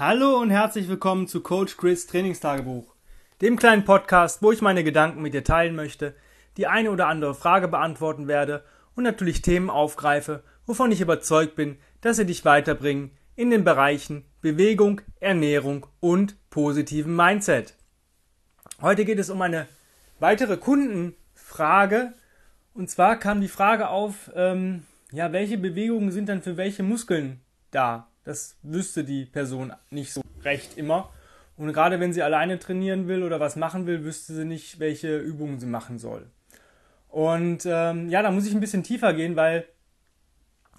Hallo und herzlich willkommen zu Coach Chris Trainingstagebuch, dem kleinen Podcast, wo ich meine Gedanken mit dir teilen möchte, die eine oder andere Frage beantworten werde und natürlich Themen aufgreife, wovon ich überzeugt bin, dass sie dich weiterbringen in den Bereichen Bewegung, Ernährung und positiven Mindset. Heute geht es um eine weitere Kundenfrage und zwar kam die Frage auf, ähm, ja, welche Bewegungen sind dann für welche Muskeln da? Das wüsste die Person nicht so recht immer. Und gerade wenn sie alleine trainieren will oder was machen will, wüsste sie nicht, welche Übungen sie machen soll. Und ähm, ja, da muss ich ein bisschen tiefer gehen, weil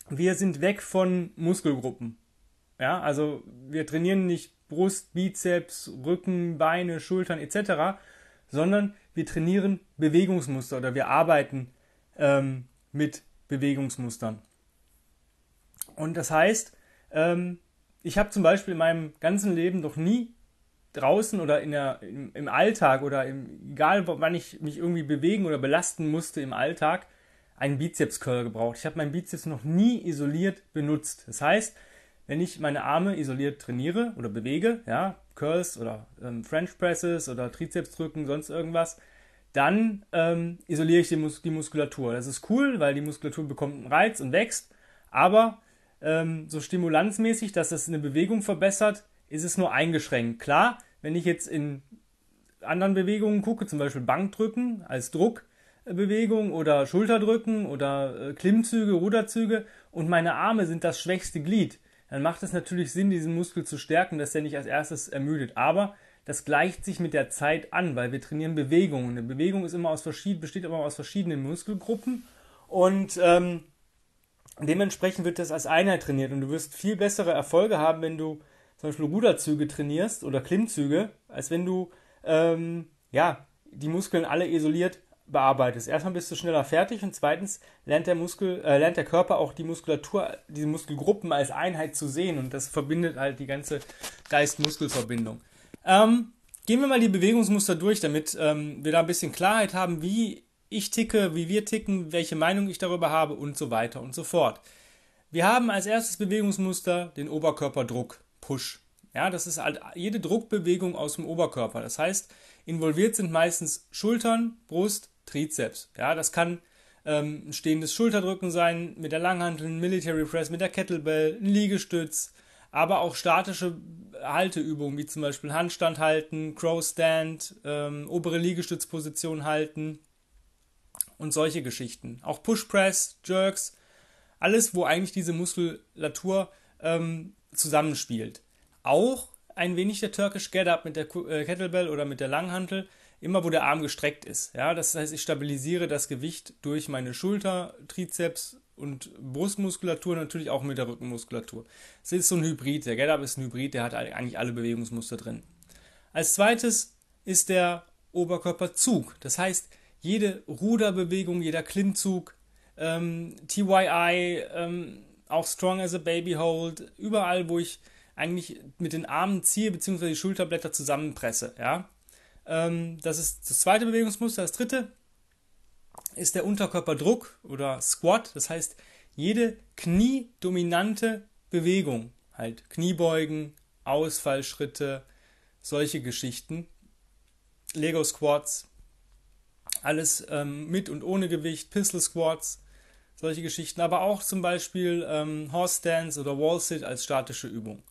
wir sind weg von Muskelgruppen. Ja, also wir trainieren nicht Brust, Bizeps, Rücken, Beine, Schultern etc., sondern wir trainieren Bewegungsmuster oder wir arbeiten ähm, mit Bewegungsmustern. Und das heißt, ähm, ich habe zum Beispiel in meinem ganzen Leben noch nie draußen oder in der, im, im Alltag oder im, egal wann ich mich irgendwie bewegen oder belasten musste im Alltag, einen Bizeps-Curl gebraucht. Ich habe meinen Bizeps noch nie isoliert benutzt. Das heißt, wenn ich meine Arme isoliert trainiere oder bewege, ja, Curls oder ähm, French Presses oder Trizepsdrücken, sonst irgendwas, dann ähm, isoliere ich die, Mus die Muskulatur. Das ist cool, weil die Muskulatur bekommt einen Reiz und wächst, aber ähm, so stimulanzmäßig, dass es eine Bewegung verbessert, ist es nur eingeschränkt. Klar, wenn ich jetzt in anderen Bewegungen gucke, zum Beispiel Bankdrücken als Druckbewegung oder Schulterdrücken oder äh, Klimmzüge, Ruderzüge und meine Arme sind das schwächste Glied, dann macht es natürlich Sinn, diesen Muskel zu stärken, dass der nicht als erstes ermüdet. Aber das gleicht sich mit der Zeit an, weil wir trainieren Bewegung. Eine Bewegung ist immer aus besteht immer aus verschiedenen Muskelgruppen und ähm, dementsprechend wird das als Einheit trainiert und du wirst viel bessere Erfolge haben, wenn du zum Beispiel Ruderzüge trainierst oder Klimmzüge, als wenn du ähm, ja, die Muskeln alle isoliert bearbeitest. Erstmal bist du schneller fertig und zweitens lernt der Muskel, äh, lernt der Körper auch die Muskulatur, diese Muskelgruppen als Einheit zu sehen und das verbindet halt die ganze Geist-Muskel-Verbindung. Ähm, gehen wir mal die Bewegungsmuster durch, damit ähm, wir da ein bisschen Klarheit haben, wie ich ticke, wie wir ticken, welche Meinung ich darüber habe und so weiter und so fort. Wir haben als erstes Bewegungsmuster den Oberkörperdruck, Push. Ja, das ist halt jede Druckbewegung aus dem Oberkörper. Das heißt, involviert sind meistens Schultern, Brust, Trizeps. Ja, das kann ähm, ein stehendes Schulterdrücken sein mit der Langhantel, Military Press, mit der Kettlebell, ein Liegestütz, aber auch statische Halteübungen wie zum Beispiel Handstand halten, Crow Stand, ähm, obere Liegestützposition halten, und solche Geschichten. Auch Push Press, Jerks, alles, wo eigentlich diese Muskulatur ähm, zusammenspielt. Auch ein wenig der Turkish Get Up mit der äh, Kettlebell oder mit der Langhantel, immer wo der Arm gestreckt ist. Ja, das heißt, ich stabilisiere das Gewicht durch meine Schulter, Trizeps und Brustmuskulatur, natürlich auch mit der Rückenmuskulatur. Es ist so ein Hybrid. Der Get Up ist ein Hybrid, der hat eigentlich alle Bewegungsmuster drin. Als zweites ist der Oberkörperzug. Das heißt, jede Ruderbewegung, jeder Klimmzug, ähm, TYI, ähm, auch Strong as a Baby Hold, überall, wo ich eigentlich mit den Armen ziehe, beziehungsweise die Schulterblätter zusammenpresse. Ja? Ähm, das ist das zweite Bewegungsmuster. Das dritte ist der Unterkörperdruck oder Squat. Das heißt, jede kniedominante Bewegung, halt Kniebeugen, Ausfallschritte, solche Geschichten, Lego Squats, alles ähm, mit und ohne Gewicht, Pistol Squats, solche Geschichten, aber auch zum Beispiel ähm, Horse Stance oder Wall Sit als statische Übung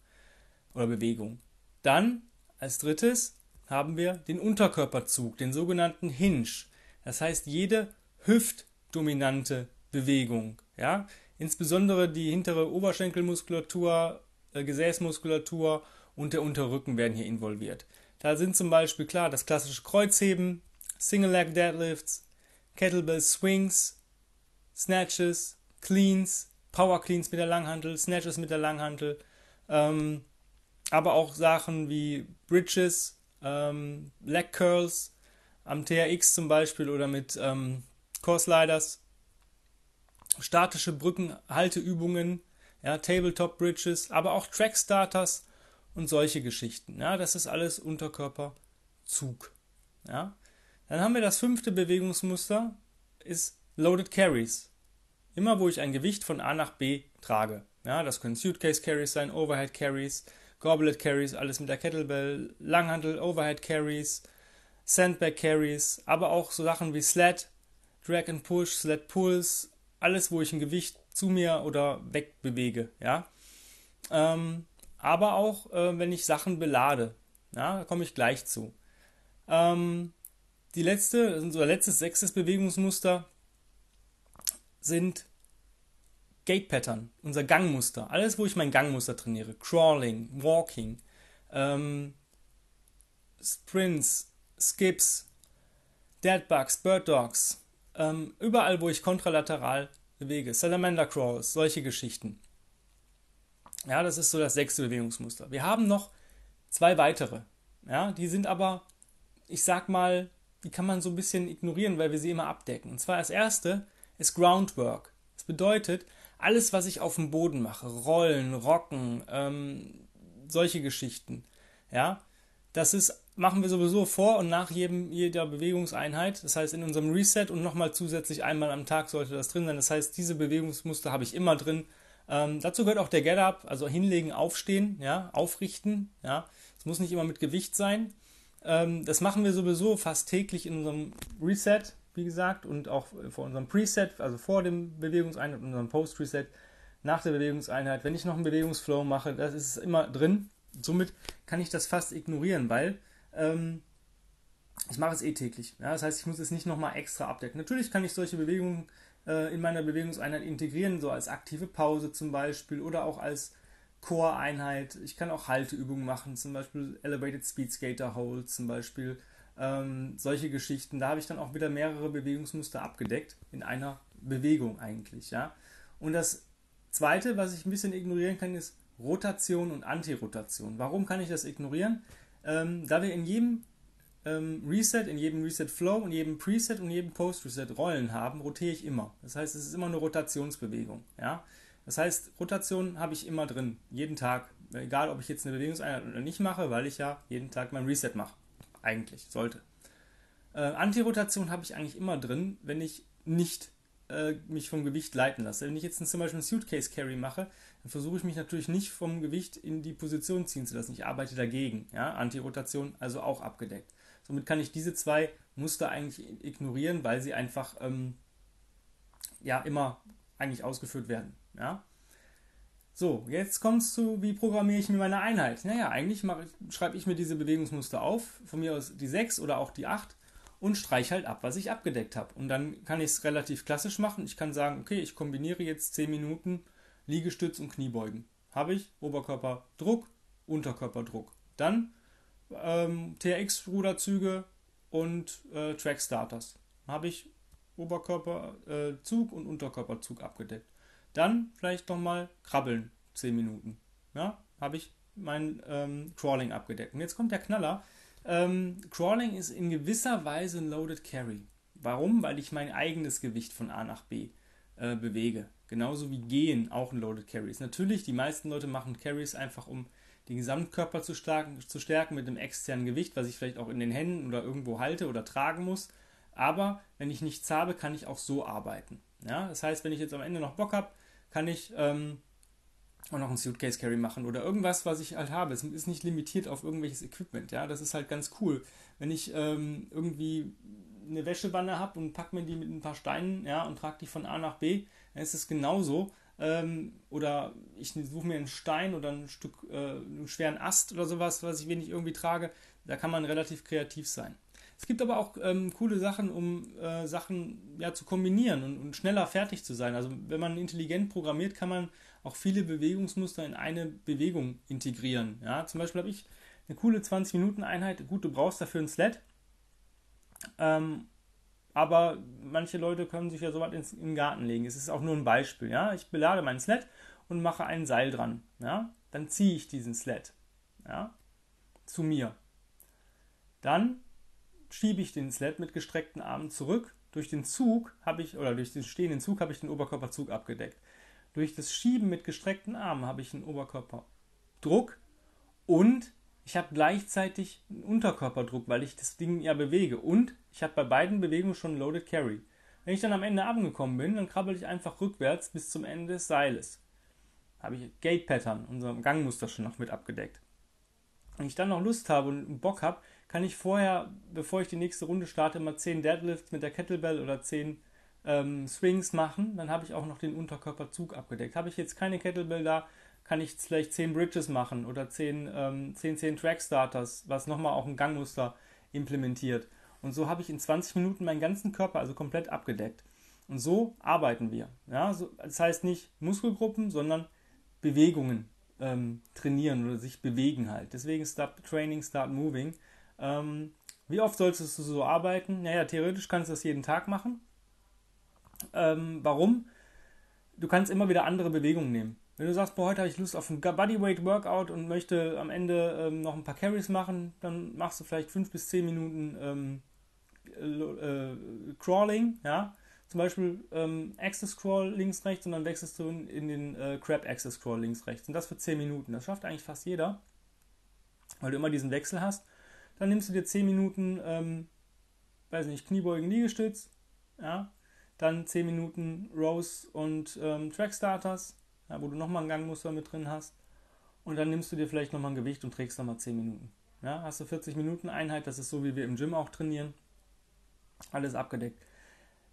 oder Bewegung. Dann als drittes haben wir den Unterkörperzug, den sogenannten Hinge. Das heißt, jede hüftdominante Bewegung, ja, insbesondere die hintere Oberschenkelmuskulatur, äh, Gesäßmuskulatur und der Unterrücken werden hier involviert. Da sind zum Beispiel klar das klassische Kreuzheben, Single Leg Deadlifts, Kettlebell Swings, Snatches, Cleans, Power Cleans mit der Langhantel, Snatches mit der Langhantel, ähm, aber auch Sachen wie Bridges, ähm, Leg Curls am TRX zum Beispiel oder mit ähm, Core Sliders, statische Brückenhalteübungen, ja, Tabletop Bridges, aber auch Track Starters und solche Geschichten. Ja, das ist alles Unterkörperzug. Ja. Dann haben wir das fünfte Bewegungsmuster, ist Loaded Carries. Immer wo ich ein Gewicht von A nach B trage. Ja, das können Suitcase Carries sein, Overhead Carries, Goblet Carries, alles mit der Kettlebell, Langhandel, Overhead Carries, Sandbag Carries, aber auch so Sachen wie Sled, Drag and Push, Sled Pulls, alles, wo ich ein Gewicht zu mir oder weg bewege, ja. Ähm, aber auch, äh, wenn ich Sachen belade, ja, da komme ich gleich zu. Ähm, die letzte, unser letztes, sechstes Bewegungsmuster sind Gate Pattern, unser Gangmuster. Alles, wo ich mein Gangmuster trainiere. Crawling, Walking, ähm, Sprints, Skips, Deadbugs, Bird Dogs. Ähm, überall, wo ich kontralateral bewege. Salamander Crawls, solche Geschichten. Ja, das ist so das sechste Bewegungsmuster. Wir haben noch zwei weitere. Ja, die sind aber, ich sag mal, die kann man so ein bisschen ignorieren, weil wir sie immer abdecken. Und zwar das erste ist Groundwork. Das bedeutet, alles, was ich auf dem Boden mache, Rollen, Rocken, ähm, solche Geschichten, ja, das ist, machen wir sowieso vor und nach jedem, jeder Bewegungseinheit. Das heißt, in unserem Reset und nochmal zusätzlich einmal am Tag sollte das drin sein. Das heißt, diese Bewegungsmuster habe ich immer drin. Ähm, dazu gehört auch der Get-Up, also hinlegen, aufstehen, ja, aufrichten, ja. Es muss nicht immer mit Gewicht sein. Ähm, das machen wir sowieso fast täglich in unserem Reset, wie gesagt, und auch vor unserem Preset, also vor dem Bewegungseinheit und unserem Post-Reset, nach der Bewegungseinheit. Wenn ich noch einen Bewegungsflow mache, das ist immer drin. Somit kann ich das fast ignorieren, weil ähm, ich mache es eh täglich. Ja? Das heißt, ich muss es nicht nochmal extra abdecken. Natürlich kann ich solche Bewegungen äh, in meiner Bewegungseinheit integrieren, so als aktive Pause zum Beispiel oder auch als Core-Einheit. Ich kann auch Halteübungen machen, zum Beispiel Elevated Speed Skater Hold, zum Beispiel ähm, solche Geschichten. Da habe ich dann auch wieder mehrere Bewegungsmuster abgedeckt in einer Bewegung eigentlich, ja. Und das zweite, was ich ein bisschen ignorieren kann, ist Rotation und Antirotation. Warum kann ich das ignorieren? Ähm, da wir in jedem ähm, Reset, in jedem Reset Flow, in jedem Preset und jedem Post Reset Rollen haben, rotiere ich immer. Das heißt, es ist immer eine Rotationsbewegung, ja. Das heißt, Rotation habe ich immer drin, jeden Tag, egal ob ich jetzt eine Bewegungseinheit oder nicht mache, weil ich ja jeden Tag mein Reset mache. Eigentlich, sollte. Äh, Antirotation habe ich eigentlich immer drin, wenn ich nicht äh, mich vom Gewicht leiten lasse. Wenn ich jetzt zum Beispiel einen Suitcase Carry mache, dann versuche ich mich natürlich nicht vom Gewicht in die Position ziehen zu lassen. Ich arbeite dagegen. Ja? Antirotation also auch abgedeckt. Somit kann ich diese zwei Muster eigentlich ignorieren, weil sie einfach ähm, ja immer eigentlich ausgeführt werden. Ja? So, jetzt kommt es zu, wie programmiere ich mir meine Einheit? Naja, eigentlich schreibe ich mir diese Bewegungsmuster auf, von mir aus die 6 oder auch die 8 und streiche halt ab, was ich abgedeckt habe. Und dann kann ich es relativ klassisch machen. Ich kann sagen, okay, ich kombiniere jetzt 10 Minuten Liegestütz und Kniebeugen. Habe ich Oberkörperdruck, Unterkörperdruck. Dann ähm, TRX-Ruderzüge und äh, Track Starters. Habe ich Oberkörperzug äh, und Unterkörperzug abgedeckt. Dann vielleicht nochmal krabbeln, 10 Minuten. Ja, habe ich mein ähm, Crawling abgedeckt. Und jetzt kommt der Knaller. Ähm, Crawling ist in gewisser Weise ein Loaded Carry. Warum? Weil ich mein eigenes Gewicht von A nach B äh, bewege. Genauso wie Gehen auch ein Loaded Carry ist. Natürlich, die meisten Leute machen Carries einfach, um den Gesamtkörper zu, starken, zu stärken mit einem externen Gewicht, was ich vielleicht auch in den Händen oder irgendwo halte oder tragen muss. Aber wenn ich nichts habe, kann ich auch so arbeiten. Ja? Das heißt, wenn ich jetzt am Ende noch Bock habe, kann ich ähm, auch noch einen Suitcase Carry machen oder irgendwas, was ich halt habe. Es ist nicht limitiert auf irgendwelches Equipment. Ja, das ist halt ganz cool. Wenn ich ähm, irgendwie eine Wäschewanne habe und packe mir die mit ein paar Steinen, ja, und trage die von A nach B, dann ist es genauso. Ähm, oder ich suche mir einen Stein oder ein Stück, äh, einen schweren Ast oder sowas, was ich wenig irgendwie trage. Da kann man relativ kreativ sein. Es gibt aber auch ähm, coole Sachen, um äh, Sachen ja, zu kombinieren und, und, schneller fertig zu sein. Also wenn man intelligent programmiert, kann man auch viele Bewegungsmuster in eine Bewegung integrieren. Ja, zum Beispiel habe ich eine coole 20-Minuten-Einheit. Gut, du brauchst dafür ein Sled. Ähm, aber manche Leute können sich ja so was ins, in den Garten legen. Es ist auch nur ein Beispiel. Ja? Ich belade meinen Sled und mache ein Seil dran. Ja? Dann ziehe ich diesen Sled ja? zu mir. Dann schiebe ich den Sled mit gestreckten Armen zurück. Durch den Zug habe ich, oder durch den stehenden Zug habe ich den Oberkörperzug abgedeckt. Durch das Schieben mit gestreckten Armen habe ich einen Oberkörperdruck und ich habe gleichzeitig einen Unterkörperdruck, weil ich das Ding ja bewege. Und ich habe bei beiden Bewegungen schon Loaded Carry. Wenn ich dann am Ende angekommen bin, dann krabbel ich einfach rückwärts bis zum Ende des Seiles. Habe ich Gate Pattern, unser Gangmuster schon noch mit abgedeckt. und ich dann noch Lust habe und Bock habe, kann ich vorher, bevor ich die nächste Runde starte, mal 10 Deadlifts mit der Kettlebell oder 10 ähm, Swings machen. Dann habe ich auch noch den Unterkörperzug abgedeckt. Habe ich jetzt keine Kettlebell da, kann ich vielleicht 10 Bridges machen oder 10, ähm, 10, 10 Track Starters, was nochmal auch ein Gangmuster implementiert. Und so habe ich in 20 Minuten meinen ganzen Körper also komplett abgedeckt. Und so arbeiten wir. Ja, so, das heißt nicht Muskelgruppen, sondern Bewegungen ähm, trainieren oder sich bewegen halt. Deswegen Start Training, Start Moving. Ähm, wie oft solltest du so arbeiten? Naja, theoretisch kannst du das jeden Tag machen. Ähm, warum? Du kannst immer wieder andere Bewegungen nehmen. Wenn du sagst, boah, heute habe ich Lust auf ein Bodyweight Workout und möchte am Ende ähm, noch ein paar Carries machen, dann machst du vielleicht 5 bis 10 Minuten ähm, äh, Crawling, ja. Zum Beispiel ähm, Access Crawl links, rechts und dann wechselst du in, in den äh, Crab Access Crawl links, rechts. Und das für 10 Minuten. Das schafft eigentlich fast jeder, weil du immer diesen Wechsel hast. Dann nimmst du dir 10 Minuten, ähm, weiß nicht, Kniebeugen, Liegestütz, ja. Dann 10 Minuten Rows und ähm, Track Starters, ja, wo du nochmal ein Gangmuster mit drin hast. Und dann nimmst du dir vielleicht nochmal ein Gewicht und trägst nochmal 10 Minuten. Ja, hast du 40 Minuten Einheit, das ist so, wie wir im Gym auch trainieren. Alles abgedeckt.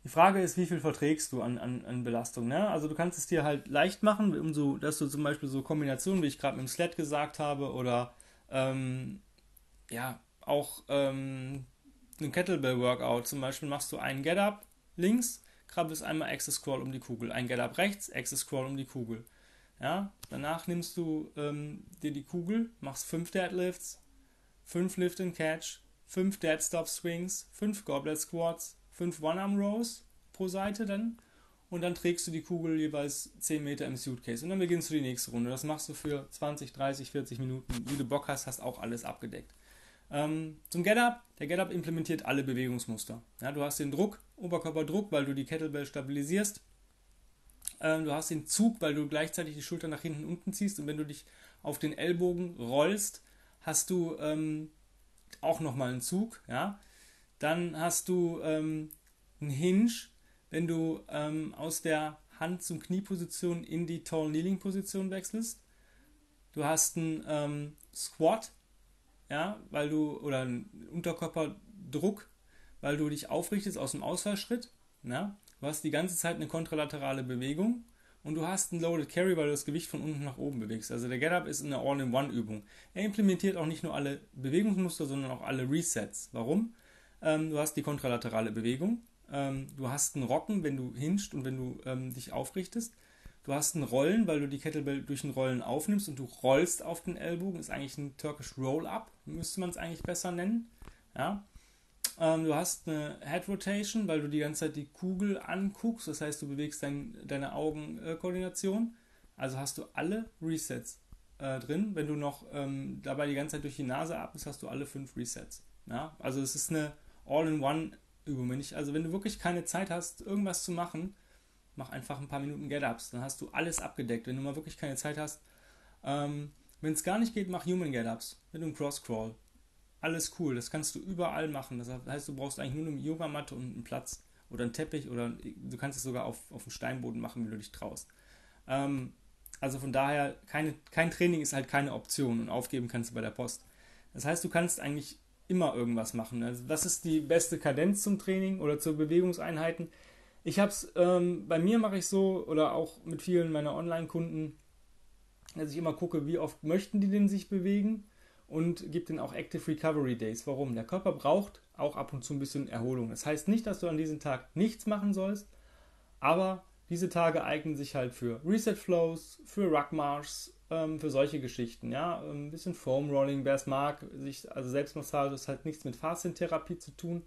Die Frage ist, wie viel verträgst du an, an, an Belastung? Ne? Also du kannst es dir halt leicht machen, um dass du zum Beispiel so Kombinationen, wie ich gerade mit dem Sled gesagt habe, oder ähm, ja, auch ähm, ein Kettlebell-Workout. Zum Beispiel machst du einen Get-Up links, krabbelst einmal Access Scroll um die Kugel. Ein Get-Up rechts, Access Scroll um die Kugel. Ja, danach nimmst du ähm, dir die Kugel, machst fünf Deadlifts, fünf Lift and Catch, fünf Dead Stop Swings, fünf Goblet Squats, fünf One-Arm-Rows pro Seite dann und dann trägst du die Kugel jeweils 10 Meter im Suitcase und dann beginnst du die nächste Runde. Das machst du für 20, 30, 40 Minuten. Wie du Bock hast, hast auch alles abgedeckt. Ähm, zum Get-Up. Der Get-Up implementiert alle Bewegungsmuster. Ja, du hast den Druck, Oberkörperdruck, weil du die Kettlebell stabilisierst. Ähm, du hast den Zug, weil du gleichzeitig die Schulter nach hinten unten ziehst und wenn du dich auf den Ellbogen rollst, hast du ähm, auch nochmal einen Zug. Ja? Dann hast du ähm, einen Hinge, wenn du ähm, aus der Hand zum Knieposition in die Tall Kneeling Position wechselst. Du hast einen ähm, Squat, ja, weil du oder Unterkörperdruck, weil du dich aufrichtest aus dem Ausfallschritt. Ja? Du hast die ganze Zeit eine kontralaterale Bewegung und du hast einen Loaded Carry, weil du das Gewicht von unten nach oben bewegst. Also der Get-Up ist eine All-in-One-Übung. Er implementiert auch nicht nur alle Bewegungsmuster, sondern auch alle Resets. Warum? Ähm, du hast die kontralaterale Bewegung. Ähm, du hast einen Rocken, wenn du hinscht und wenn du ähm, dich aufrichtest. Du hast ein Rollen, weil du die Kettlebell durch ein Rollen aufnimmst und du rollst auf den Ellbogen. Ist eigentlich ein Turkish Roll-Up, müsste man es eigentlich besser nennen. Ja. Ähm, du hast eine Head Rotation, weil du die ganze Zeit die Kugel anguckst. Das heißt, du bewegst dein, deine Augenkoordination. also hast du alle Resets äh, drin. Wenn du noch ähm, dabei die ganze Zeit durch die Nase atmest, hast du alle fünf Resets. Ja. Also es ist eine All-in-One-Übung. Also wenn du wirklich keine Zeit hast, irgendwas zu machen, mach einfach ein paar Minuten Get-Ups. Dann hast du alles abgedeckt. Wenn du mal wirklich keine Zeit hast, ähm, wenn es gar nicht geht, mach Human Get-Ups mit einem Cross-Crawl. Alles cool, das kannst du überall machen. Das heißt, du brauchst eigentlich nur eine Yogamatte und einen Platz oder einen Teppich oder du kannst es sogar auf, auf dem Steinboden machen, wenn du dich traust. Ähm, also von daher, keine, kein Training ist halt keine Option und aufgeben kannst du bei der Post. Das heißt, du kannst eigentlich immer irgendwas machen. Also was ist die beste Kadenz zum Training oder zu Bewegungseinheiten? Ich habe es, ähm, bei mir mache ich so oder auch mit vielen meiner Online-Kunden, dass ich immer gucke, wie oft möchten die denn sich bewegen und gebe denen auch Active Recovery Days. Warum? Der Körper braucht auch ab und zu ein bisschen Erholung. Das heißt nicht, dass du an diesem Tag nichts machen sollst, aber diese Tage eignen sich halt für Reset Flows, für Marshs, ähm, für solche Geschichten. Ja, ein bisschen Foam Rolling, wer es mag, sich, also Selbstmassage ist halt nichts mit Faszien-Therapie zu tun,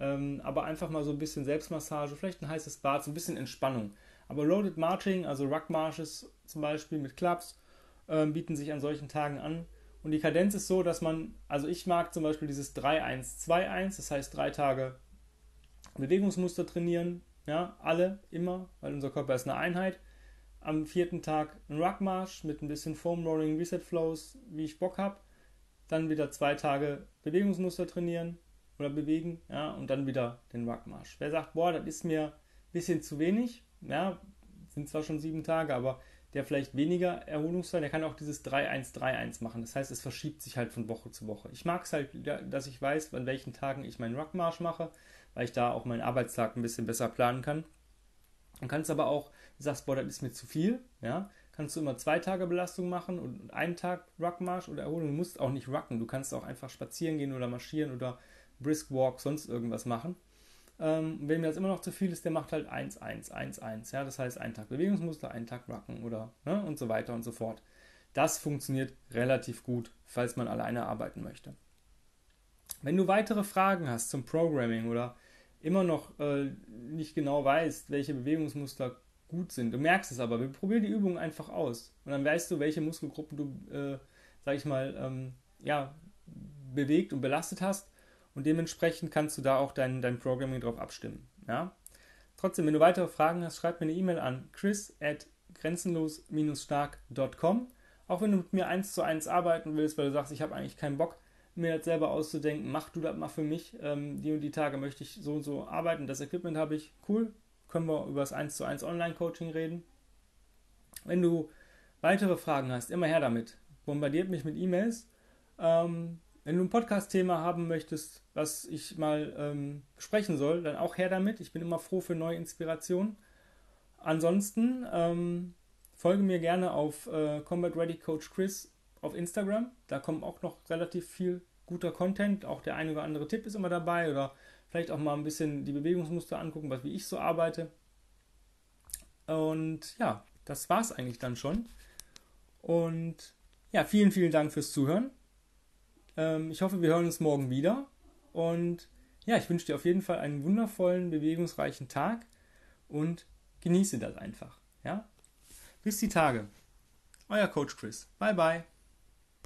ähm, aber einfach mal so ein bisschen Selbstmassage, vielleicht ein heißes Bad, so ein bisschen Entspannung. Aber Loaded Marching, also Ruck Marshes zum Beispiel mit Clubs, ähm, bieten sich an solchen Tagen an. Und die Kadenz ist so, dass man, also ich mag zum Beispiel dieses 3-1-2-1, das heißt drei Tage Bewegungsmuster trainieren, ja, alle, immer, weil unser Körper ist eine Einheit. Am vierten Tag ein Ruckmarsch mit ein bisschen Foam Rolling, Reset Flows, wie ich Bock habe. Dann wieder zwei Tage Bewegungsmuster trainieren oder bewegen, ja, und dann wieder den Ruckmarsch. Wer sagt, boah, das ist mir ein bisschen zu wenig, ja, sind zwar schon sieben Tage, aber der vielleicht weniger Erholungszeit, der kann auch dieses 3-1-3-1 machen. Das heißt, es verschiebt sich halt von Woche zu Woche. Ich mag es halt, dass ich weiß, an welchen Tagen ich meinen Ruckmarsch mache, weil ich da auch meinen Arbeitstag ein bisschen besser planen kann. Du kannst aber auch, du sagst, boah, das ist mir zu viel, ja, kannst du immer zwei Tage Belastung machen und einen Tag Ruckmarsch oder Erholung. Du musst auch nicht rucken, du kannst auch einfach spazieren gehen oder marschieren oder Brisk Walk, sonst irgendwas machen. Ähm, mir das immer noch zu viel ist, der macht halt 1, 1, 1, 1. Ja, das heißt, einen Tag Bewegungsmuster, einen Tag Rucken oder ne, und so weiter und so fort. Das funktioniert relativ gut, falls man alleine arbeiten möchte. Wenn du weitere Fragen hast zum Programming oder immer noch äh, nicht genau weißt, welche Bewegungsmuster gut sind, du merkst es aber, wir probieren die Übung einfach aus und dann weißt du, welche Muskelgruppen du, äh, sag ich mal, ähm, ja, bewegt und belastet hast und dementsprechend kannst du da auch dein, dein Programming drauf abstimmen. Ja? Trotzdem, wenn du weitere Fragen hast, schreib mir eine E-Mail an chris at grenzenlos-stark.com. Auch wenn du mit mir eins zu eins arbeiten willst, weil du sagst, ich habe eigentlich keinen Bock, mir das selber auszudenken, mach du das mal für mich. Ähm, die und die Tage möchte ich so und so arbeiten, das Equipment habe ich, cool. Können wir über das 1 zu 1 Online-Coaching reden. Wenn du weitere Fragen hast, immer her damit. Bombardiert mich mit E-Mails. Ähm, wenn du ein Podcast-Thema haben möchtest, was ich mal ähm, besprechen soll, dann auch her damit. Ich bin immer froh für neue Inspirationen. Ansonsten ähm, folge mir gerne auf äh, Combat Ready Coach Chris auf Instagram. Da kommt auch noch relativ viel guter Content. Auch der eine oder andere Tipp ist immer dabei oder vielleicht auch mal ein bisschen die Bewegungsmuster angucken, was wie ich so arbeite. Und ja, das war es eigentlich dann schon. Und ja, vielen, vielen Dank fürs Zuhören. Ähm, ich hoffe, wir hören uns morgen wieder. Und ja, ich wünsche dir auf jeden Fall einen wundervollen, bewegungsreichen Tag und genieße das einfach. Ja? Bis die Tage. Euer Coach Chris. Bye bye.